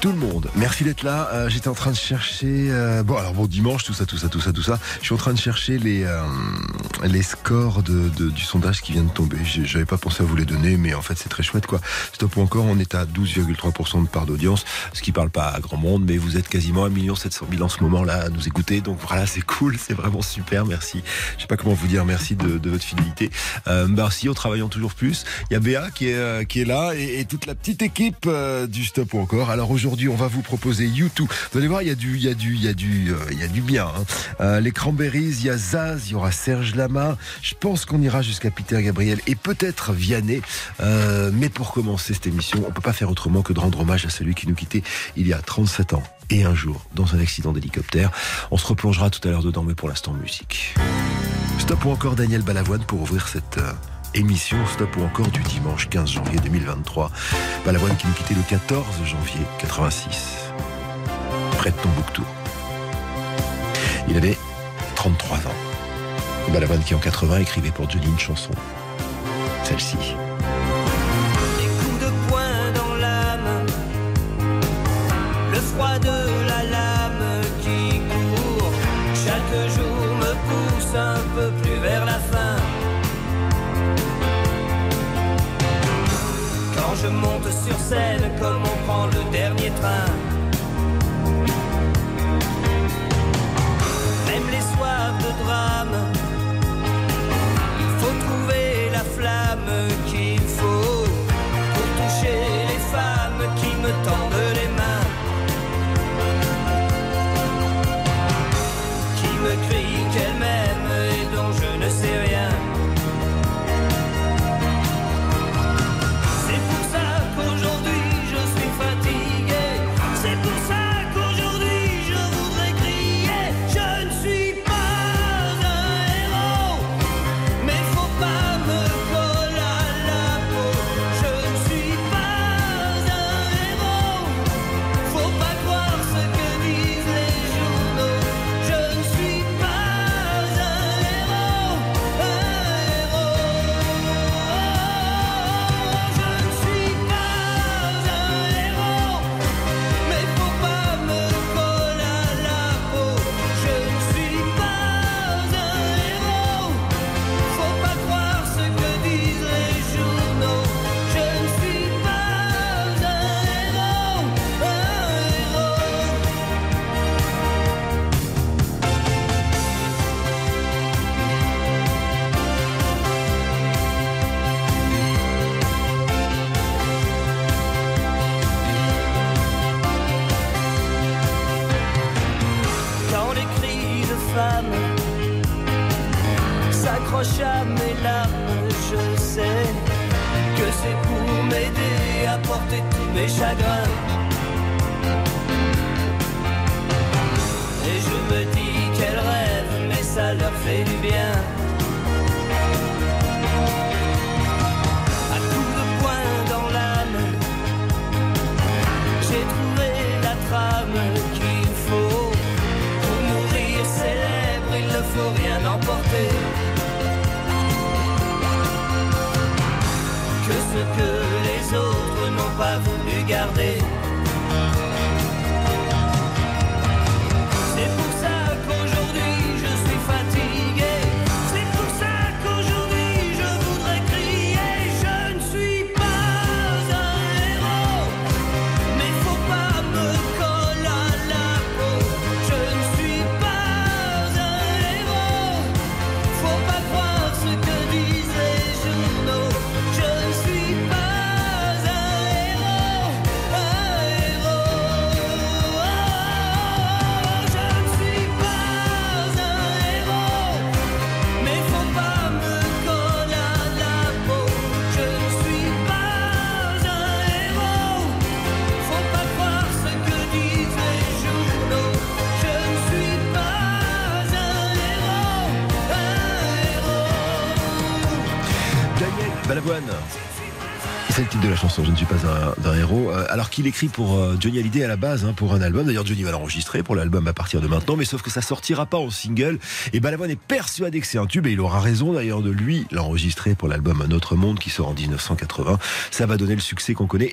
tout le monde. Merci d'être là. Euh, J'étais en train de chercher. euh, bon, alors bon, dimanche, tout ça, tout ça, tout ça, tout ça. Je suis en train de chercher les euh, les scores de, de- du sondage qui vient de tomber. J'avais pas pensé à vous les donner, mais en fait, c'est très chouette, quoi. Stop ou encore, on est à 12,3% de part d'audience, ce qui parle pas à grand monde, mais vous êtes quasiment 1 700 000 en ce moment-là à nous écouter. Donc voilà, c'est cool, c'est vraiment super. Merci. Je sais pas comment vous dire merci de, de votre fidélité. Euh, merci, en travaillant toujours plus. Il y a Béa qui est, euh, qui est là et, et toute la petite équipe euh, du Stop ou encore. Alors aujourd'hui, on va vous proposer YouTube. Vous allez voir, il y a du, il y a du, il y a du, euh, il y a du bien. hein. Euh, les Cranberries, il y a Zaz, il y aura Serge Lama. Je pense qu'on ira jusqu'à Peter Gabriel et peut-être Vianney. Euh, mais pour commencer cette émission, on peut pas faire autrement que de rendre hommage à celui qui nous quittait il y a 37 ans et un jour dans un accident d'hélicoptère. On se replongera tout à l'heure dedans, mais pour l'instant, musique. Stop ou encore Daniel Balavoine pour ouvrir cette émission Stop ou encore du dimanche 15 janvier 2023. Balavoine qui nous quittait le 14 janvier 86, près de Tombouctou. Il avait 33 ans. Balavoine qui en 80 écrivait pour Johnny une chanson. Celle-ci. Des coups de poing dans l'âme, le froid de la lame qui court. Chaque jour me pousse un peu plus vers la fin. Je monte sur scène, comme on prend le dernier train. Même les soirs de drame. Il faut trouver la flamme C'est le titre de la chanson, Je ne suis pas un, héros. Euh, alors qu'il écrit pour euh, Johnny Hallyday à la base, hein, pour un album. D'ailleurs, Johnny va l'enregistrer pour l'album à partir de maintenant, mais sauf que ça sortira pas en single. Et Balavoine est persuadé que c'est un tube, et il aura raison d'ailleurs de lui l'enregistrer pour l'album Un autre monde qui sort en 1980. Ça va donner le succès qu'on connaît.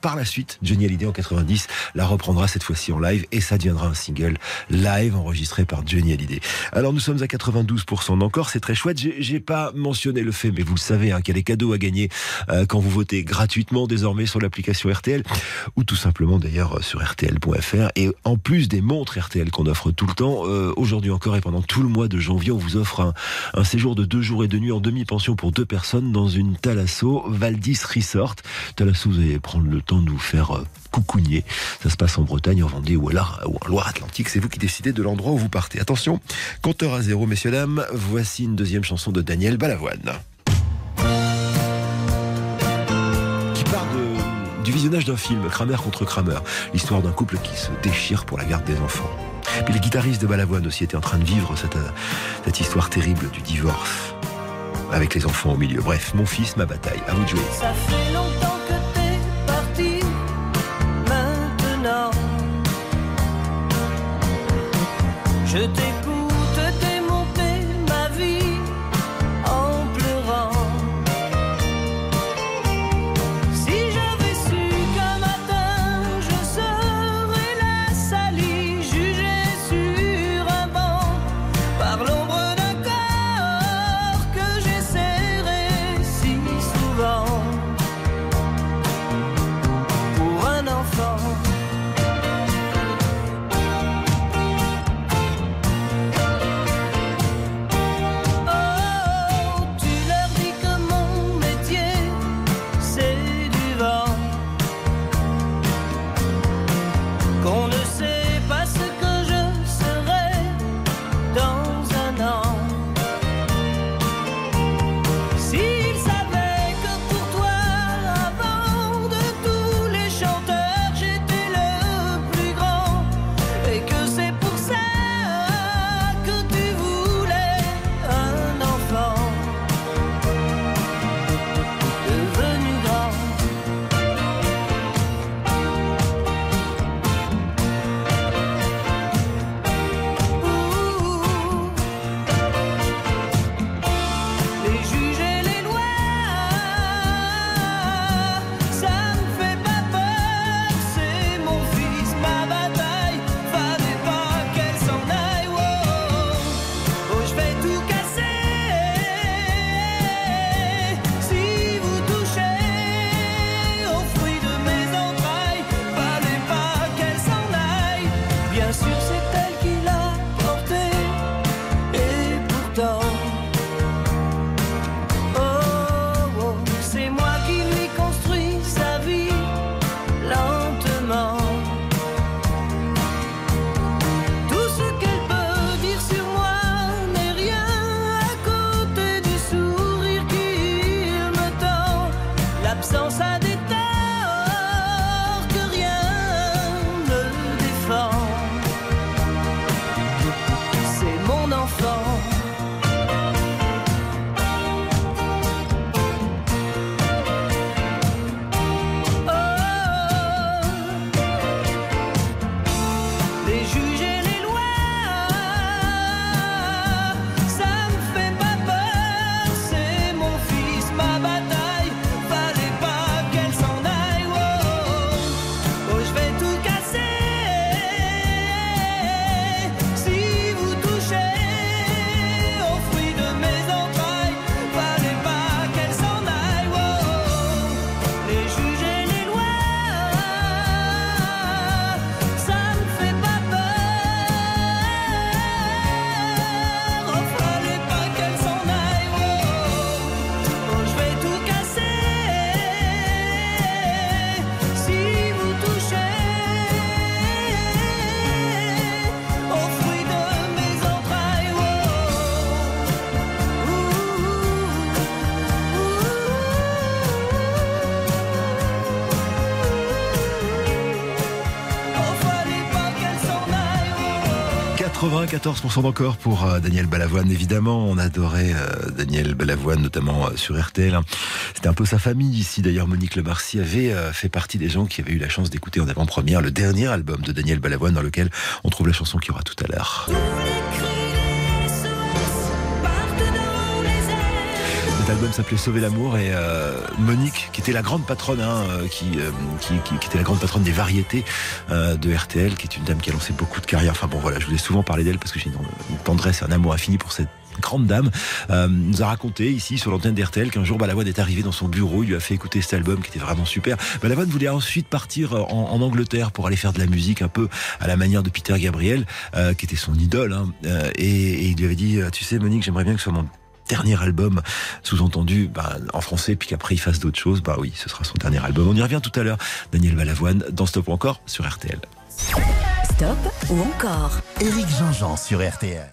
Par la suite, Johnny Hallyday en 90 la reprendra cette fois-ci en live et ça deviendra un single live enregistré par Johnny Hallyday. Alors nous sommes à 92% d'encore, c'est très chouette. J'ai pas mentionné le fait, mais vous le savez, hein, qu'il y a des cadeaux à gagner euh, quand vous votez gratuitement désormais sur l'application RTL ou tout simplement d'ailleurs euh, sur RTL.fr. Et en plus des montres RTL qu'on offre tout le temps, euh, aujourd'hui encore et pendant tout le mois de janvier, on vous offre un, un séjour de deux jours et deux nuits en demi-pension pour deux personnes dans une Thalasso Valdis Resort. Thalasso, vous allez prendre le temps de nous faire euh, coucougner. Ça se passe en Bretagne, en Vendée ou, alors, ou en Loire-Atlantique. C'est vous qui décidez de l'endroit où vous partez. Attention, compteur à zéro, messieurs, dames. Voici une deuxième chanson de Daniel Balavoine. Qui part du visionnage d'un film, Kramer contre Kramer. L'histoire d'un couple qui se déchire pour la garde des enfants. Puis les guitaristes de Balavoine aussi étaient en train de vivre cette, euh, cette histoire terrible du divorce. Avec les enfants au milieu. Bref, mon fils, ma bataille. À vous de jouer. Ça fait longtemps je t'écoute 94% d'encore pour euh, Daniel Balavoine. Évidemment, on adorait euh, Daniel Balavoine, notamment euh, sur RTL. hein. C'était un peu sa famille ici. D'ailleurs, Monique Lemarcy avait fait partie des gens qui avaient eu la chance d'écouter en avant-première le dernier album de Daniel Balavoine dans lequel on trouve la chanson qu'il y aura tout à l'heure. Album s'appelait Sauver l'amour et euh, Monique, qui était la grande patronne, hein, euh, euh, qui, était la grande patronne des variétés de RTL, qui est une dame qui a lancé beaucoup de carrières. Enfin bon voilà, je vous ai souvent parlé d'elle parce que j'ai une, tendresse et un amour infini pour cette grande dame, nous a raconté ici sur l'antenne d'RTL qu'un jour Balavoine est arrivé dans son bureau, il lui a fait écouter cet album qui était vraiment super. Balavoine voulait ensuite partir en, Angleterre pour aller faire de la musique un peu à la manière de Peter Gabriel, qui était son idole. hein. Et, et il lui avait dit, tu sais Monique, j'aimerais bien que ce soit mon dernier album, sous-entendu bah, en français, puis qu'après il fasse d'autres choses, bah oui, ce sera son dernier album. On y revient tout à l'heure. Daniel Balavoine dans Stop ou encore sur RTL. Stop ou encore? Éric Jean-Jean sur RTL.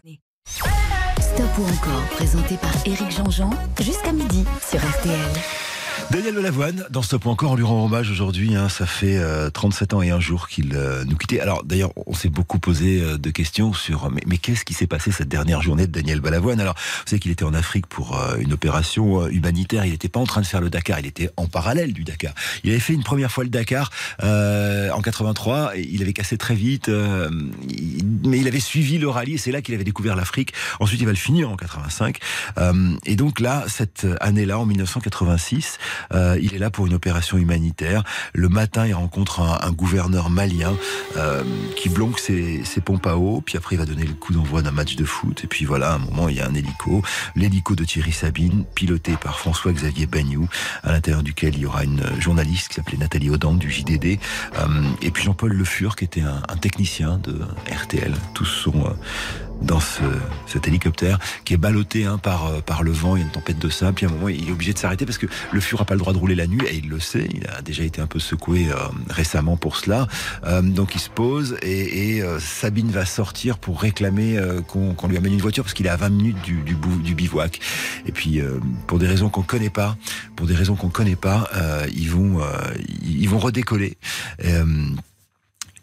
Stop ou encore, présenté par Éric Jean-Jean, jusqu'à midi sur RTL. Daniel Balavoine, dans Stop ou encore, on lui rend hommage aujourd'hui. hein. ça fait euh, 37 ans et un jour qu'il euh, nous quittait. Alors d'ailleurs, on s'est beaucoup posé euh, de questions sur mais, mais qu'est-ce qui s'est passé cette dernière journée de Daniel Balavoine Alors, vous savez qu'il était en Afrique pour euh, une opération euh, humanitaire. Il n'était pas en train de faire le Dakar, il était en parallèle du Dakar. Il avait fait une première fois le Dakar euh, en 83. Et il avait cassé très vite, euh, il- mais il avait suivi le rallye. C'est là qu'il avait découvert l'Afrique. Ensuite, il va le finir en 85. Euh, et donc là, cette année-là, en 1986, euh, il est là pour une opération humanitaire. Le matin, il rencontre un, gouverneur malien euh, qui blonque ses, ses pompes à eau. Puis après, il va donner le coup d'envoi d'un match de foot. Et puis voilà, à un moment, il y a un hélico. L'hélico de Thierry Sabine, piloté par François-Xavier Bagnou, à l'intérieur duquel il y aura une journaliste qui s'appelait Nathalie Audan du JDD. Euh, et puis Jean-Paul Le Fur, qui était un, un technicien de RTL. Tous sont... dans ce, cet hélicoptère qui est ballotté hein, par, euh, par le vent, il y a une tempête de sable, puis à un moment il est obligé de s'arrêter parce que le fur a pas le droit de rouler la nuit et il le sait, il a déjà été un peu secoué euh, récemment pour cela, Euh, donc il se pose et, et, euh, Sabine va sortir pour réclamer euh, qu'on qu'on lui amène une voiture parce qu'il est à 20 minutes du, du, du bivouac et puis euh, pour des raisons qu'on connaît pas, pour des raisons qu'on connaît pas, ils vont ils vont redécoller.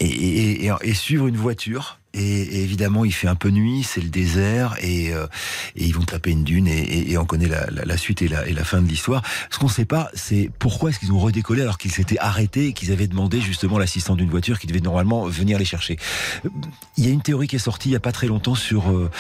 Et- et- et suivre une voiture. Et, évidemment, il fait un peu nuit, c'est le désert, et, euh, et ils vont taper une dune, et, et- on connaît la, la- la suite et la, et la fin de l'histoire. Ce qu'on ne sait pas, c'est pourquoi est-ce qu'ils ont redécollé alors qu'ils s'étaient arrêtés et qu'ils avaient demandé justement l'assistant d'une voiture qui devait normalement venir les chercher. Il y a une théorie qui est sortie il y a pas très longtemps sur euh,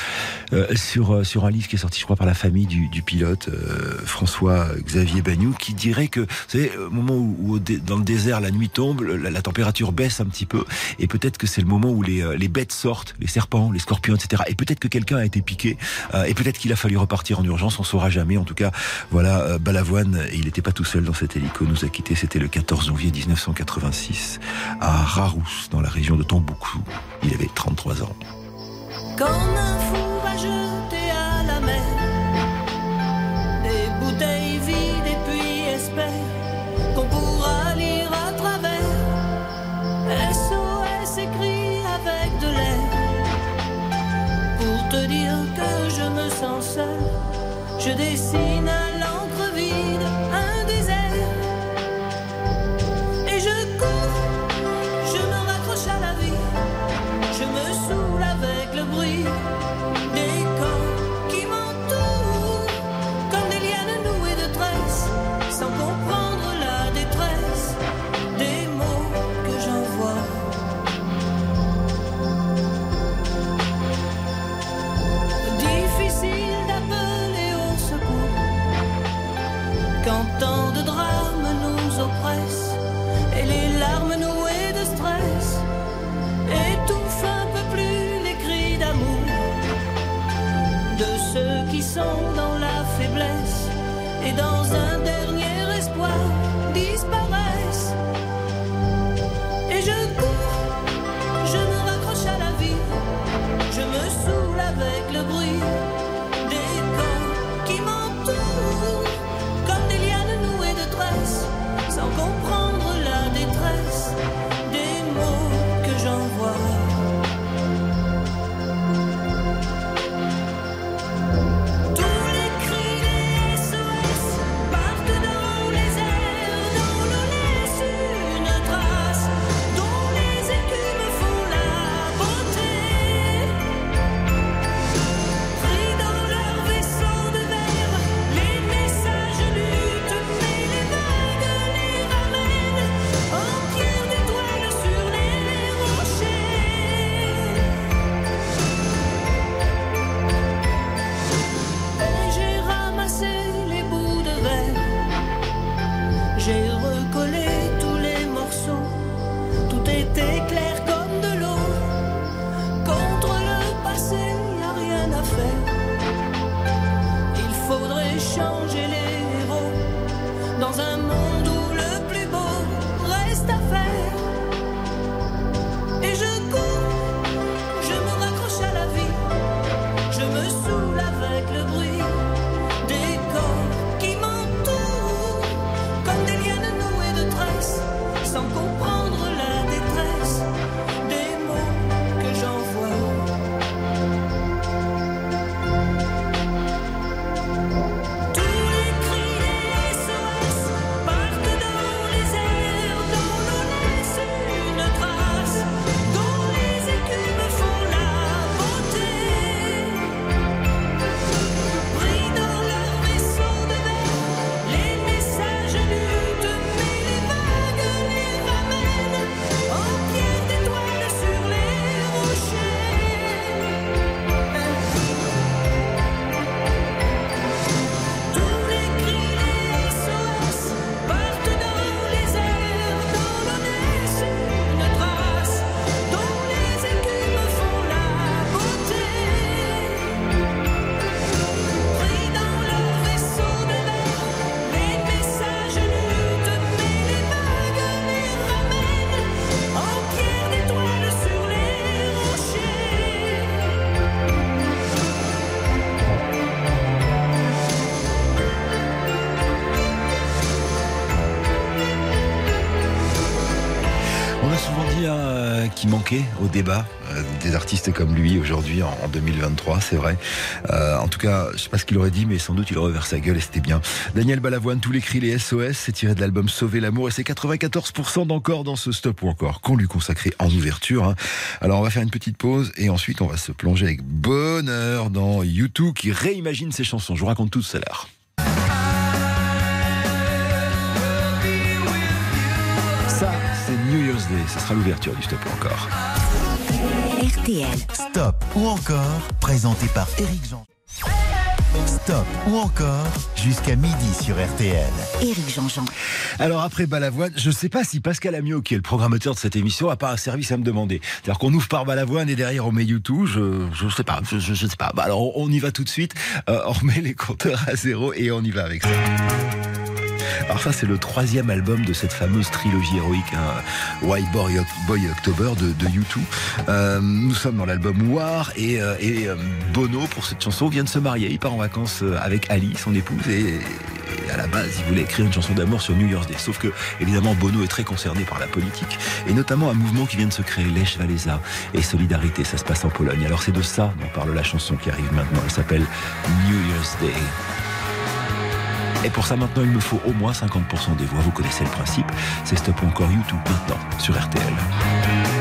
euh, sur euh, sur un livre qui est sorti, je crois, par la famille du, du pilote euh, François Xavier Bagnou, qui dirait que, vous savez, au moment où, où dans le désert la nuit tombe, la température baisse un petit peu, et peut-être que c'est le moment où les, euh, les bêtes les serpents, les scorpions, etc. Et peut-être que quelqu'un a été piqué, euh, et peut-être qu'il a fallu repartir en urgence, on saura jamais. En tout cas, voilà, euh, Balavoine, il n'était pas tout seul dans cet hélico, nous a quittés, c'était le 14 janvier 1986, à Rarousse, dans la région de Tombouctou. Il avait 33 ans. Dire que je me sens seul. Je dessine sont dans la faiblesse et dans au débat euh, des artistes comme lui aujourd'hui en, en 2023, c'est vrai. Euh, en tout cas, je sais pas ce qu'il aurait dit, mais sans doute il aurait ouvert sa gueule et c'était bien. Daniel Balavoine, tous les cris, les SOS, c'est tiré de l'album Sauver l'amour et c'est 94% d'encore dans ce stop ou encore qu'on lui consacrait en ouverture. hein. Alors on va faire une petite pause et ensuite on va se plonger avec bonheur dans YouTube qui réimagine ses chansons. Je vous raconte tout à l'heure. C'est New Year's Day. Ce sera l'ouverture du stop ou encore. RTL. Stop ou encore, présenté par Eric Jean. Stop ou encore, jusqu'à midi sur RTL. Éric Jean-Jean. Alors après Balavoine, je ne sais pas si Pascal Amiot, qui est le programmateur de cette émission, a pas un service à me demander. C'est-à-dire qu'on ouvre par Balavoine et derrière on met YouTube. Je je sais pas, je, je, je sais pas. Bah alors on y va tout de suite. Euh, on remet les compteurs à zéro et on y va avec ça. Alors ça c'est le troisième album de cette fameuse trilogie héroïque, hein, White Boy, October de, de U2. Euh, nous sommes dans l'album War et, euh, euh, Bono pour cette chanson vient de se marier. Il part en vacances avec Ali, son épouse, et, et à la base il voulait écrire une chanson d'amour sur New Year's Day. Sauf que évidemment Bono est très concerné par la politique et notamment un mouvement qui vient de se créer, Lech Walesa et Solidarité. Ça se passe en Pologne. Alors c'est de ça dont parle la chanson qui arrive maintenant. Elle s'appelle New Year's Day. Et pour ça, maintenant, il me faut au moins 50% des voix. Vous connaissez le principe. C'est Stop encore YouTube maintenant sur RTL.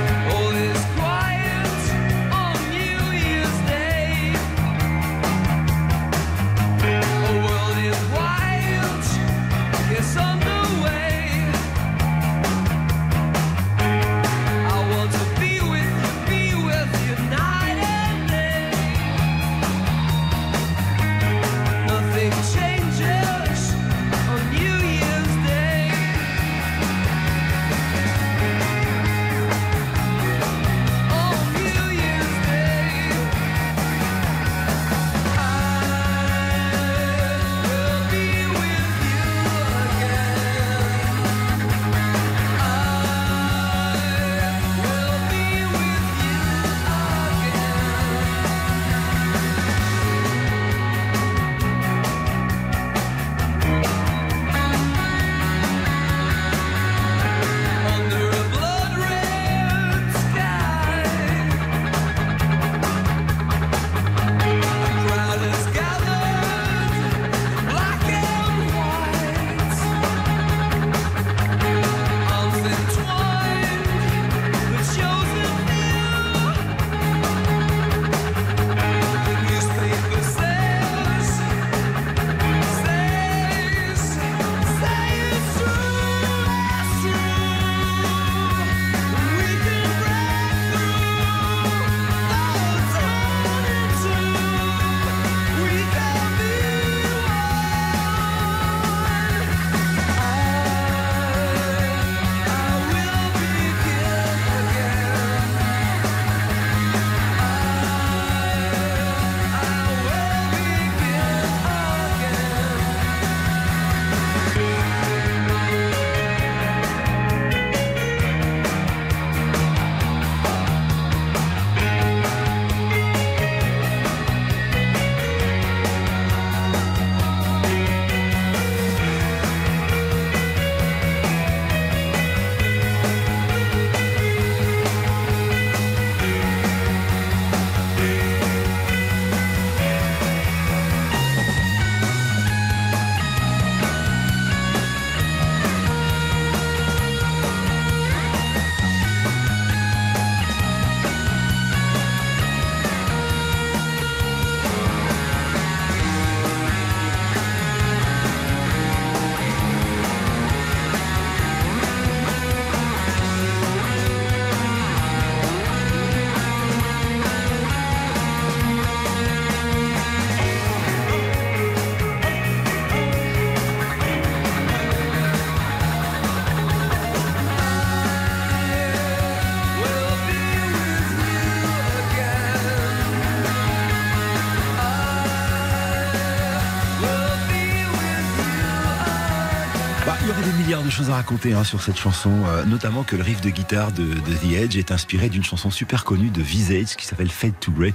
Choses à raconter hein, sur cette chanson, euh, notamment que le riff de guitare de, de The Edge est inspiré d'une chanson super connue de Visage qui s'appelle Fade to Grey.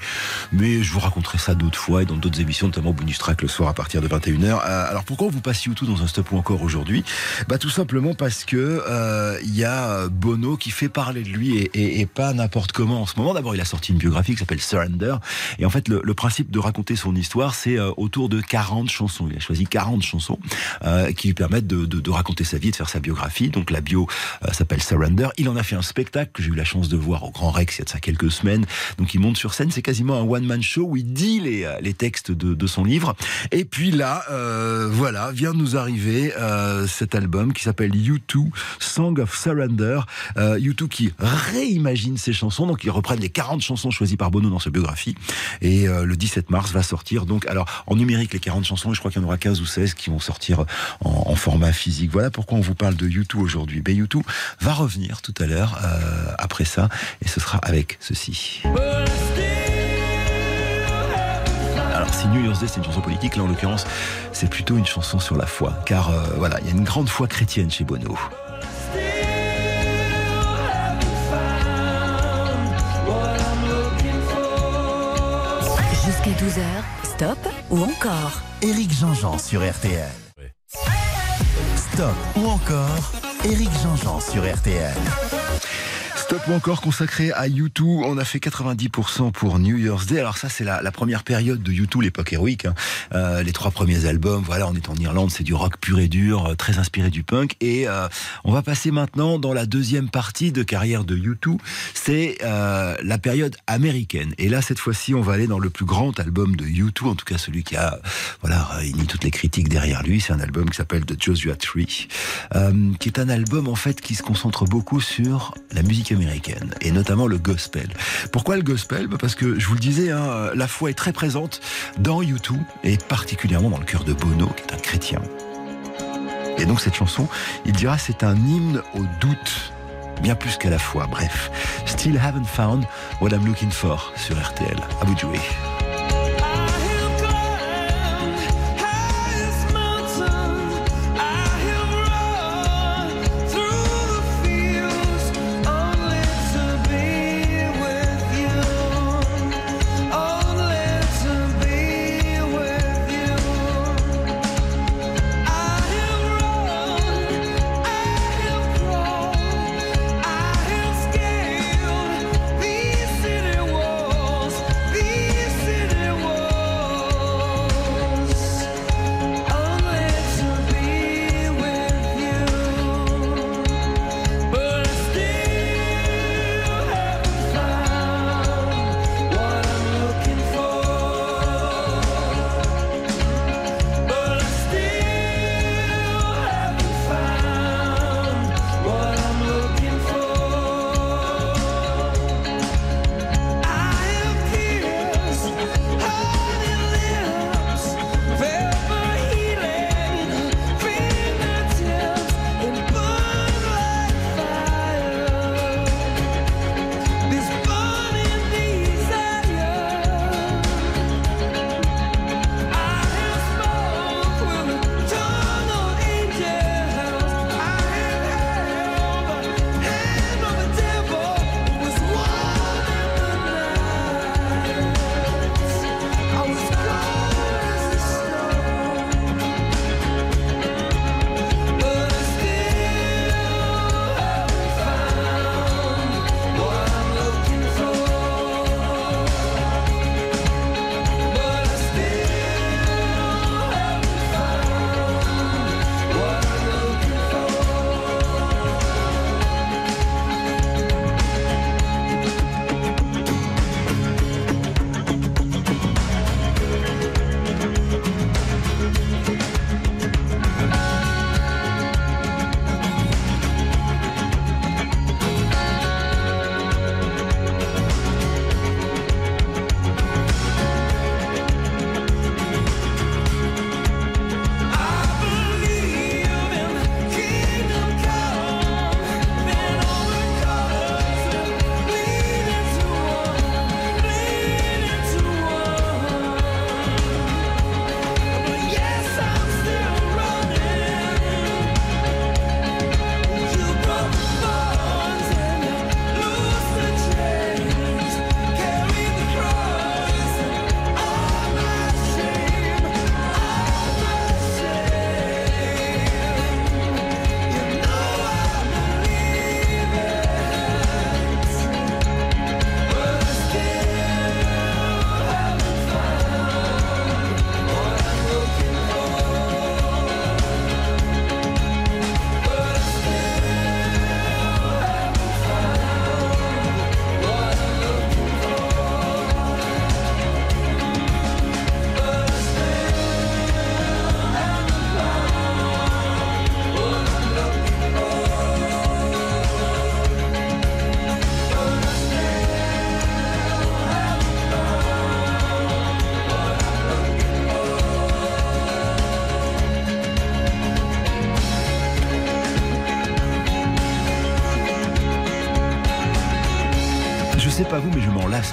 Mais je vous raconterai ça d'autres fois et dans d'autres émissions, notamment Bonus Track le soir à partir de 21h. Euh, alors pourquoi on vous passe YouTube dans un stop ou encore aujourd'hui? Bah tout simplement parce que euh, il y a Bono qui fait parler de lui et, et, et pas n'importe comment en ce moment. D'abord, il a sorti une biographie qui s'appelle Surrender et en fait le, le, principe de raconter son histoire, c'est euh, autour de 40 chansons. Il a choisi 40 chansons euh, qui lui permettent de, de, de, raconter sa vie, de faire sa biographie. Donc la bio euh, s'appelle Surrender. Il en a fait un spectacle que j'ai eu la chance de voir au Grand Rex il y a de ça quelques semaines. Donc il monte sur scène, c'est quasiment un one-man show où il dit les, euh, les textes de, son livre. Et puis là, euh, voilà, vient de nous arriver cet album qui s'appelle U2, Song of Surrender. U2 qui réimagine ses chansons, donc ils reprennent les 40 chansons choisies par Bono dans sa biographie. Et le 17 mars va sortir, donc alors en numérique les 40 chansons, je crois qu'il y en aura 15 ou 16 qui vont sortir en, en format physique. Voilà pourquoi on vous parle de U2 aujourd'hui. Ben U2 va revenir tout à l'heure euh, après ça, et ce sera avec ceci. Alors si New Year's Day c'est une chanson politique, là en l'occurrence c'est plutôt une chanson sur la foi, car euh, voilà, il y a une grande foi chrétienne chez Bono. Jusqu'à 12h, stop ou encore Éric Jean-Jean sur RTL. Stop ou encore Éric Jean-Jean sur RTL. Stop encore consacré à U2. On a fait 90% pour New Year's Day. Alors ça, c'est la, première période de U2, l'époque héroïque. Hein. Euh, les trois premiers albums, voilà, on est en Irlande, c'est du rock pur et dur, euh, très inspiré du punk. Et euh, on va passer maintenant dans la deuxième partie de carrière de U2. C'est la période américaine. Et là, cette fois-ci, on va aller dans le plus grand album de U2, en tout cas celui qui a voilà réuni toutes les critiques derrière lui. C'est un album qui s'appelle The Joshua Tree, qui est un album en fait qui se concentre beaucoup sur la musique américaine et notamment le gospel. Pourquoi le gospel? Parce que, je vous le disais, hein, la foi est très présente dans U2, et particulièrement dans le cœur de Bono, qui est un chrétien. Et donc cette chanson, il dira, c'est un hymne au doute, bien plus qu'à la foi. Bref, Still Haven't Found What I'm Looking For sur RTL. À vous de jouer.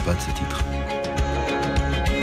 Pas de ce titre.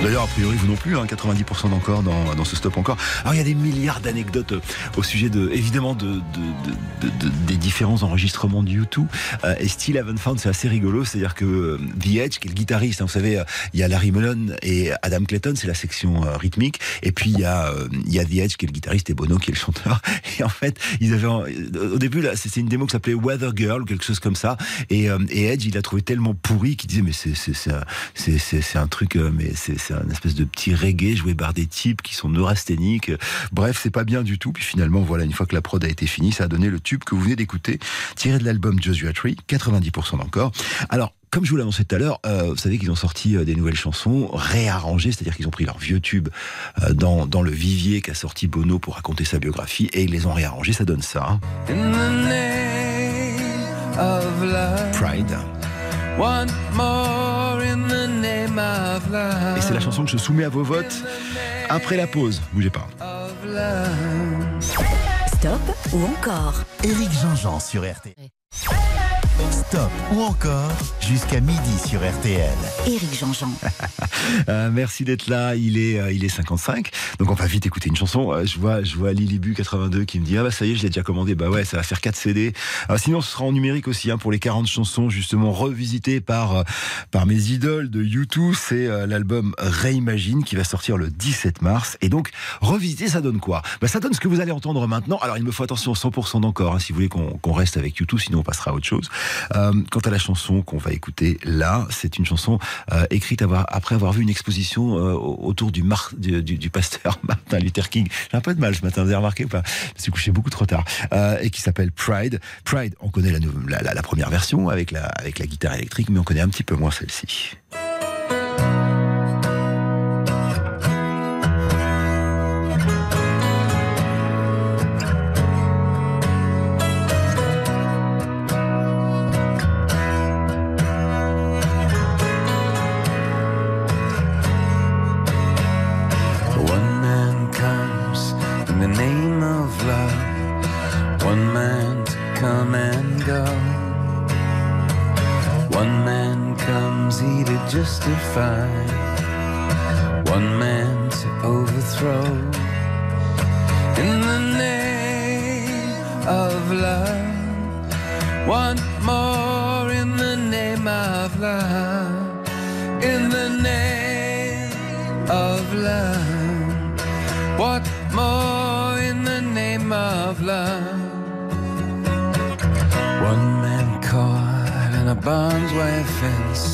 D'ailleurs, a priori, vous non plus, hein, 90% d'encore dans, dans ce stop encore. Alors, il y a des milliards d'anecdotes euh, au sujet de, évidemment, de, de, de- de- de- des différents enregistrements de YouTube. Euh, et Still Haven't Found, c'est assez rigolo. C'est-à-dire que euh, The Edge, qui est le guitariste, hein, vous savez, euh, il y a Larry Mullen et Adam Clayton, c'est la section rythmique. Et puis, il y, a, il y a The Edge, qui est le guitariste, et Bono, qui est le chanteur. Et en fait, ils avaient, au début, c'était une démo qui s'appelait Weather Girl, ou quelque chose comme ça. Et, et Edge, il a trouvé tellement pourri qu'il disait, mais c'est, un- truc, mais c'est, c'est un espèce de petit reggae joué par des types qui sont neurasthéniques. Bref, c'est pas bien du tout. Puis finalement, voilà, une fois que la prod a été finie, ça a donné le tube que vous venez d'écouter, tiré de l'album Joshua Tree, 90% d'encore. Alors, comme je vous l'annonçais tout à l'heure, euh, vous savez qu'ils ont sorti euh, des nouvelles chansons réarrangées, c'est-à-dire qu'ils ont pris leurs vieux tubes euh, dans, dans le vivier qu'a sorti Bono pour raconter sa biographie et ils les ont réarrangés, ça donne ça. hein. In the name of love, Pride. one more in the. Et c'est la chanson que je soumets à vos votes après la pause. Bougez pas. Stop ou encore? Éric Jean-Jean sur RTL. Stop ou encore jusqu'à midi sur RTL. Éric Jean-Jean. Euh, merci d'être là. Il est, euh, il est 55. Donc on va vite écouter une chanson. Euh, je vois, je vois Lilibu 82 qui me dit ah bah ça y est, je l'ai déjà commandé. Bah ouais, ça va faire 4 CD. Euh, sinon, ce sera en numérique aussi hein, pour les 40 chansons justement revisitées par par mes idoles de YouTube. C'est l'album Réimagine qui va sortir le 17 mars. Et donc revisiter, ça donne quoi? Bah ça donne ce que vous allez entendre maintenant. Alors il me faut attention 100% d'encore hein, si vous voulez qu'on qu'on reste avec YouTube, sinon on passera à autre chose. Euh, quant à la chanson qu'on va écouter là, c'est une chanson euh, écrite après avoir vu une exposition euh, autour du, pasteur Martin Luther King. J'ai un peu de mal ce matin, vous avez remarqué ou pas? Je me suis couché beaucoup trop tard. Et qui s'appelle Pride. Pride, on connaît la, première version avec la guitare électrique, mais on connaît un petit peu moins celle-ci. Justify. One man to overthrow. In the name of love. One more in the name of love. In the name of love. What more in the name of love? One man caught in a barbed wire fence.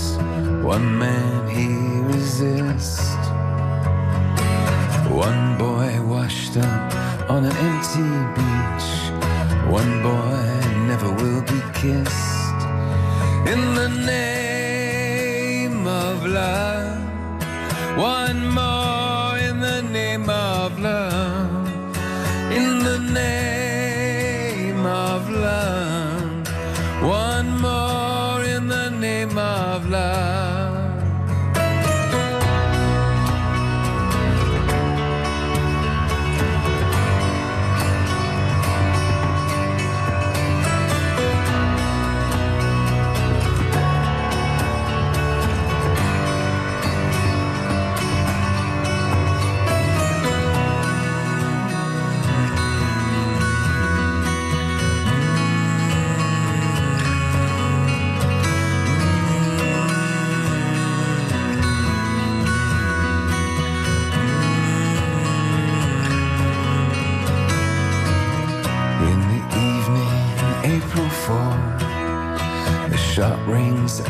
One man he resists. One boy washed up on an empty beach. One boy never will be kissed. In the name of love. One more in the name of love. In the name of love.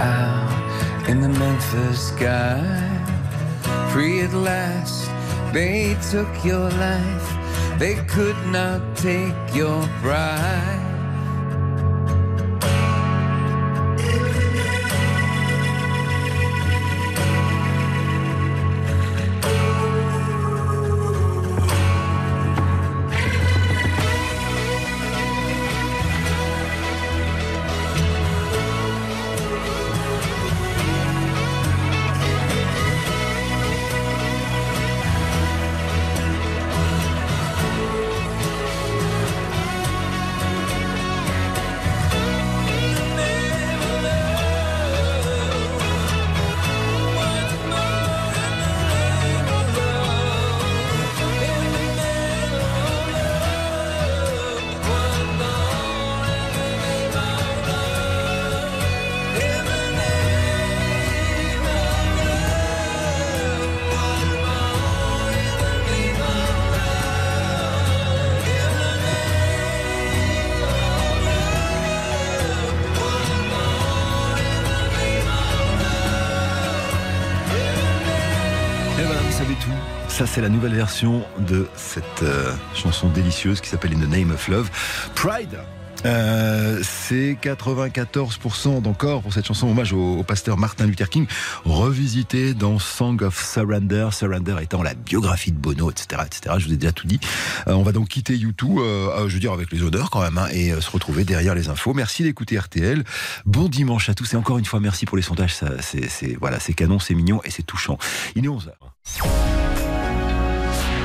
Out in the Memphis sky. Free at last, they took your life, they could not take your pride. Ça, c'est la nouvelle version de cette euh, chanson délicieuse qui s'appelle In the Name of Love. Pride. Euh, c'est 94% d'encore pour cette chanson hommage au, pasteur Martin Luther King, revisité dans Song of Surrender, Surrender étant la biographie de Bono, etc., etc. Je vous ai déjà tout dit. Euh, on va donc quitter YouTube, je veux dire avec les odeurs quand même, hein, et se retrouver derrière les infos. Merci d'écouter RTL. Bon dimanche à tous et encore une fois merci pour les sondages. C'est voilà, c'est canon, c'est mignon et c'est touchant. Il est 11h.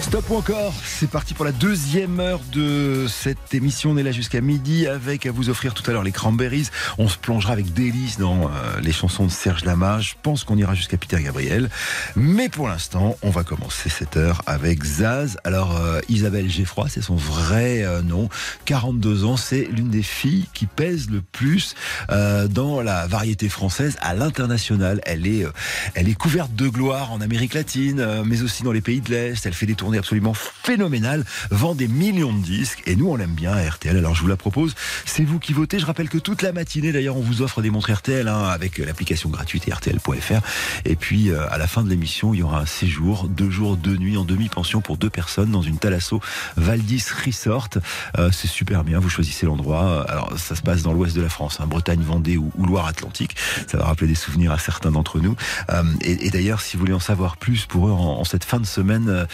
Stop ou encore, c'est parti pour la deuxième heure de cette émission. On est là jusqu'à midi avec à vous offrir tout à l'heure les cranberries. On se plongera avec délice dans euh, les chansons de Serge Lama. Je pense qu'on ira jusqu'à Peter Gabriel. Mais pour l'instant, on va commencer cette heure avec Zaz. Alors, euh, Isabelle Geffroy, c'est son vrai euh, nom. 42 ans, c'est l'une des filles qui pèse le plus dans la variété française à l'international. Elle est, elle est couverte de gloire en Amérique latine, mais aussi dans les pays de l'Est. Elle fait des tours tournée absolument phénoménale, vend des millions de disques et nous on l'aime bien RTL. Alors je vous la propose, c'est vous qui votez. Je rappelle que toute la matinée d'ailleurs on vous offre des montres RTL hein, avec l'application gratuite RTL.fr et puis euh, à la fin de l'émission il y aura un séjour, deux jours, deux nuits en demi-pension pour deux personnes dans une Thalasso Valdis Resort. Euh, c'est super bien, vous choisissez l'endroit. Alors ça se passe dans l'ouest de la France, hein, Bretagne, Vendée ou, Loire-Atlantique. Ça va rappeler des souvenirs à certains d'entre nous. Euh, et, d'ailleurs si vous voulez en savoir plus pour eux en, cette fin de semaine, euh,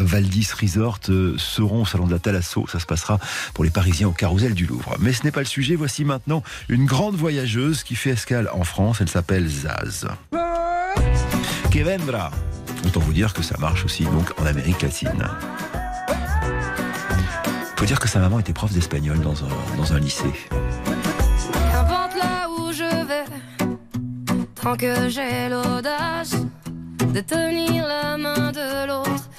Valdis Resort euh, seront au salon de la Thalasso. Ça se passera pour les Parisiens au Carousel du Louvre. Mais ce n'est pas le sujet. Voici maintenant une grande voyageuse qui fait escale en France. Elle s'appelle Zaz. Que vendra. Autant vous dire que ça marche aussi donc en Amérique latine. Faut dire que sa maman était prof d'espagnol dans un, lycée. Là où je vais, tant que j'ai l'audace de tenir la main de l'autre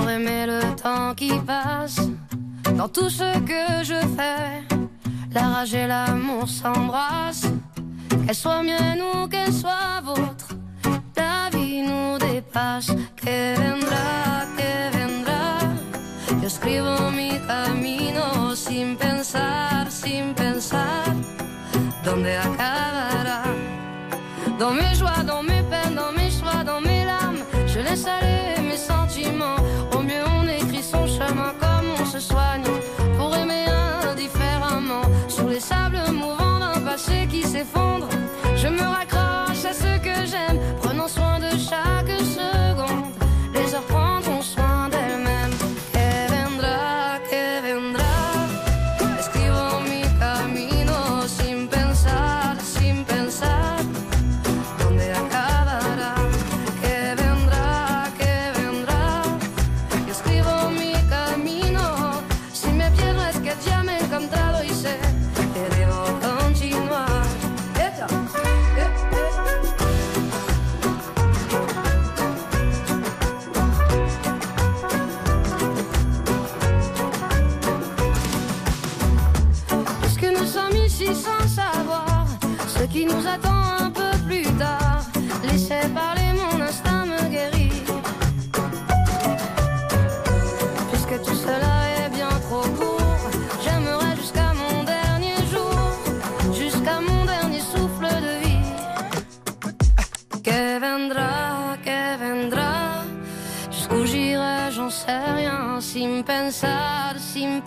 pour aimer le temps qui passe. Dans tout ce que je fais, la rage et l'amour s'embrassent. Qu'elle soit mienne ou qu'elle soit vôtre, la vie nous dépasse. Que vendrá, que vendrá. Yo escribo mi camino sin pensar, sin pensar dónde acabará? Dans mes joies, dans mes peines, dans mes choix, dans mes larmes, je laisse aller mes sentiments. Comme on se soigne pour aimer indifféremment. Sur les sables mouvants d'un passé qui s'effondre, je me raccroche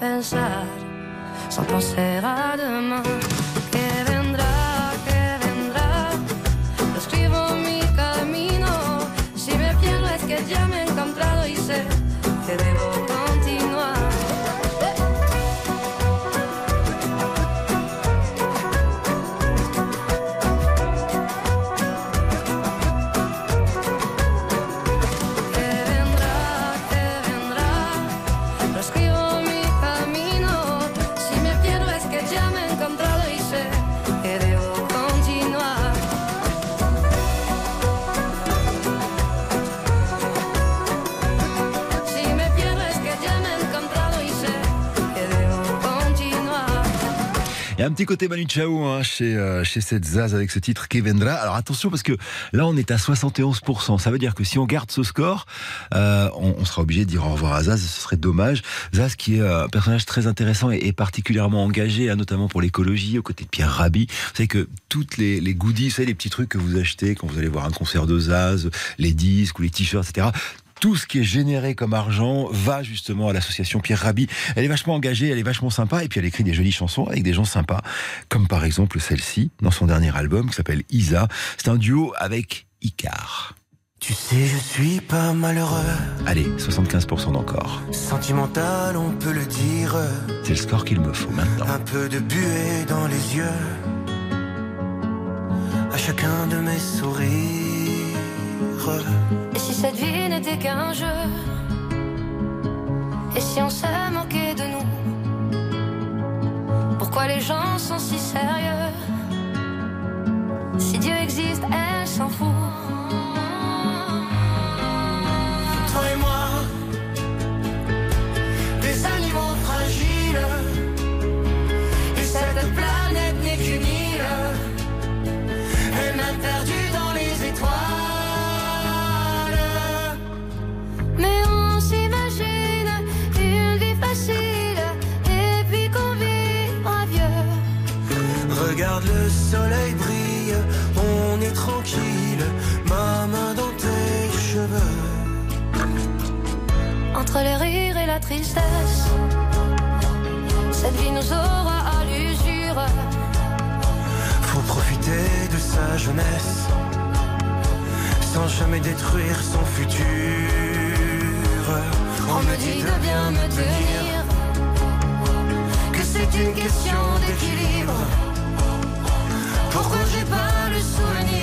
pensar penser à demain. Que vendrá, que vendrá. Escribo mi camino. Si me pierdo es que ya me un petit côté Manu Chao hein, chez, euh, chez cette Zaz avec ce titre qui vendra. Alors attention parce que là on est à 71%. Ça veut dire que si on garde ce score, euh, on, sera obligé de dire au revoir à Zaz. Ce serait dommage. Zaz qui est un personnage très intéressant et, particulièrement engagé, hein, notamment pour l'écologie, aux côtés de Pierre Rabhi. Vous savez que toutes les, goodies, vous les petits trucs que vous achetez quand vous allez voir un concert de Zaz, les disques ou les t-shirts, etc tout ce qui est généré comme argent va justement à l'association Pierre Rabhi. Elle est vachement engagée, elle est vachement sympa, et puis elle écrit des jolies chansons avec des gens sympas, comme par exemple celle-ci, dans son dernier album, qui s'appelle Isa. C'est un duo avec Icar. Tu sais, je suis pas malheureux. Allez, 75% d'encore. Sentimental, on peut le dire. C'est le score qu'il me faut maintenant. Un peu de buée dans les yeux. À chacun de mes sourires. Et si cette vie n'était qu'un jeu? Et si on se moquait de nous? Pourquoi les gens sont si sérieux? Si Dieu existe, elle s'en fout facile Et puis qu'on vivra vieux Regarde le soleil brille, on est tranquille. Ma main dans tes cheveux. Entre les rires et la tristesse Cette vie nous aura à l'usure Faut profiter de sa jeunesse sans jamais détruire son futur. On me dit de bien me tenir que c'est une question d'équilibre. Pourquoi j'ai pas le souvenir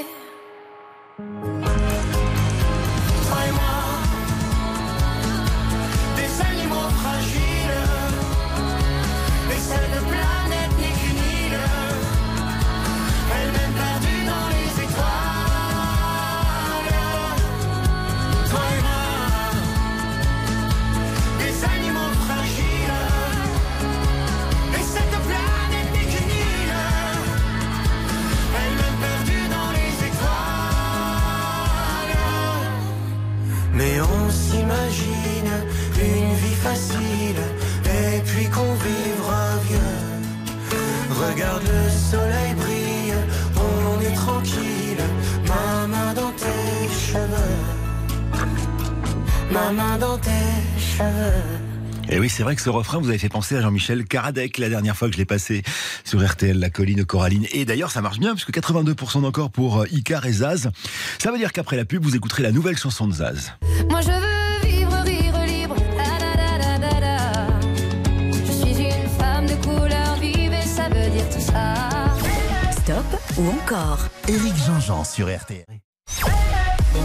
oui, c'est vrai que ce refrain, vous avez fait penser à Jean-Michel Karadec la dernière fois que je l'ai passé sur RTL, la colline Coraline. Et d'ailleurs, ça marche bien, puisque 82% d'encore pour euh, Icar et Zaz. Ça veut dire qu'après la pub, vous écouterez la nouvelle chanson de Zaz. Moi je veux vivre, rire libre da, da, da. Je suis une femme de couleur vive et ça veut dire tout ça Stop ou encore Éric Jean-Jean sur RTL.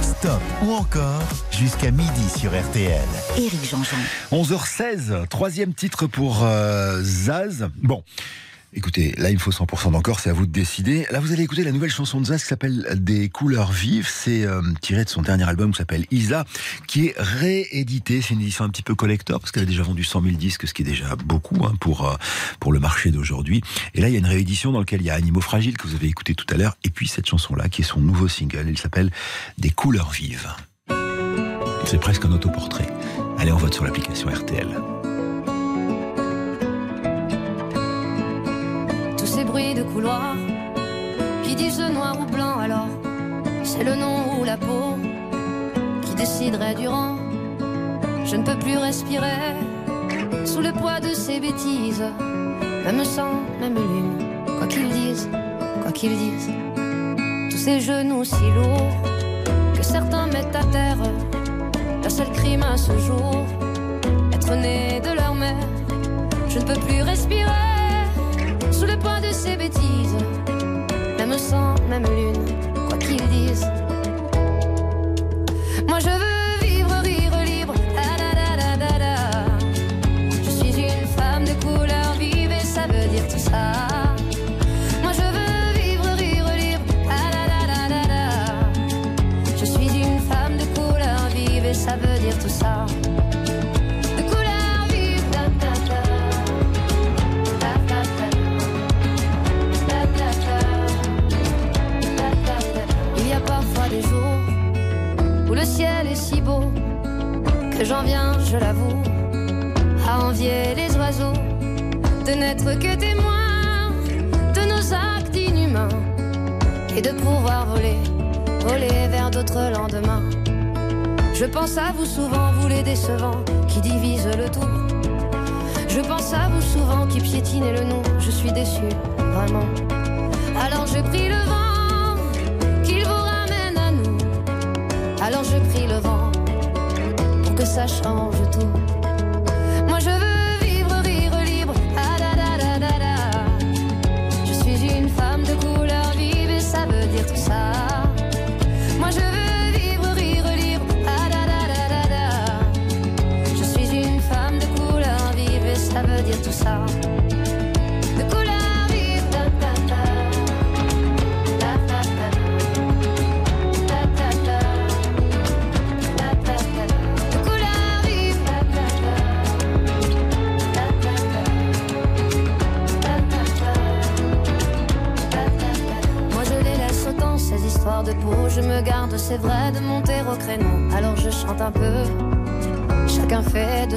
Stop ou encore jusqu'à midi sur RTL. Éric Jean-Jean. 11h16, troisième titre pour euh, Zaz. Bon. Écoutez, là il me faut 100% d'encore, c'est à vous de décider. Là vous allez écouter la nouvelle chanson de Zaz qui s'appelle Des couleurs vives. C'est euh, tiré de son dernier album qui s'appelle Isa, qui est réédité. C'est une édition un petit peu collector parce qu'elle a déjà vendu 100 000 disques, ce qui est déjà beaucoup hein, pour, euh, pour le marché d'aujourd'hui. Et là il y a une réédition dans laquelle il y a Animaux Fragiles que vous avez écouté tout à l'heure. Et puis cette chanson-là qui est son nouveau single. Il s'appelle Des couleurs vives. C'est presque un autoportrait. Allez, on vote sur l'application RTL. De couloir Qui disent noir ou blanc alors? C'est le nom ou la peau Qui déciderait du rang Je ne peux plus respirer sous le poids de ces bêtises. Même sang, même lune, quoi qu'ils disent, quoi qu'ils disent. Tous ces genoux si lourds que certains mettent à terre. Leur seul crime à ce jour, être né de leur mère. Je ne peux plus respirer sous le poids de bêtises. Même sang, même lune, quoi qu'ils disent. J'en viens, je l'avoue, à envier les oiseaux de n'être que témoins de nos actes inhumains et de pouvoir voler, voler vers d'autres lendemains. Je pense à vous souvent, vous les décevants qui divisent le tout. Je pense à vous souvent qui piétinez le nom. Je suis déçu, vraiment. Alors je prie le vent qu'il vous ramène à nous. Alors je prie le vent ça change tout.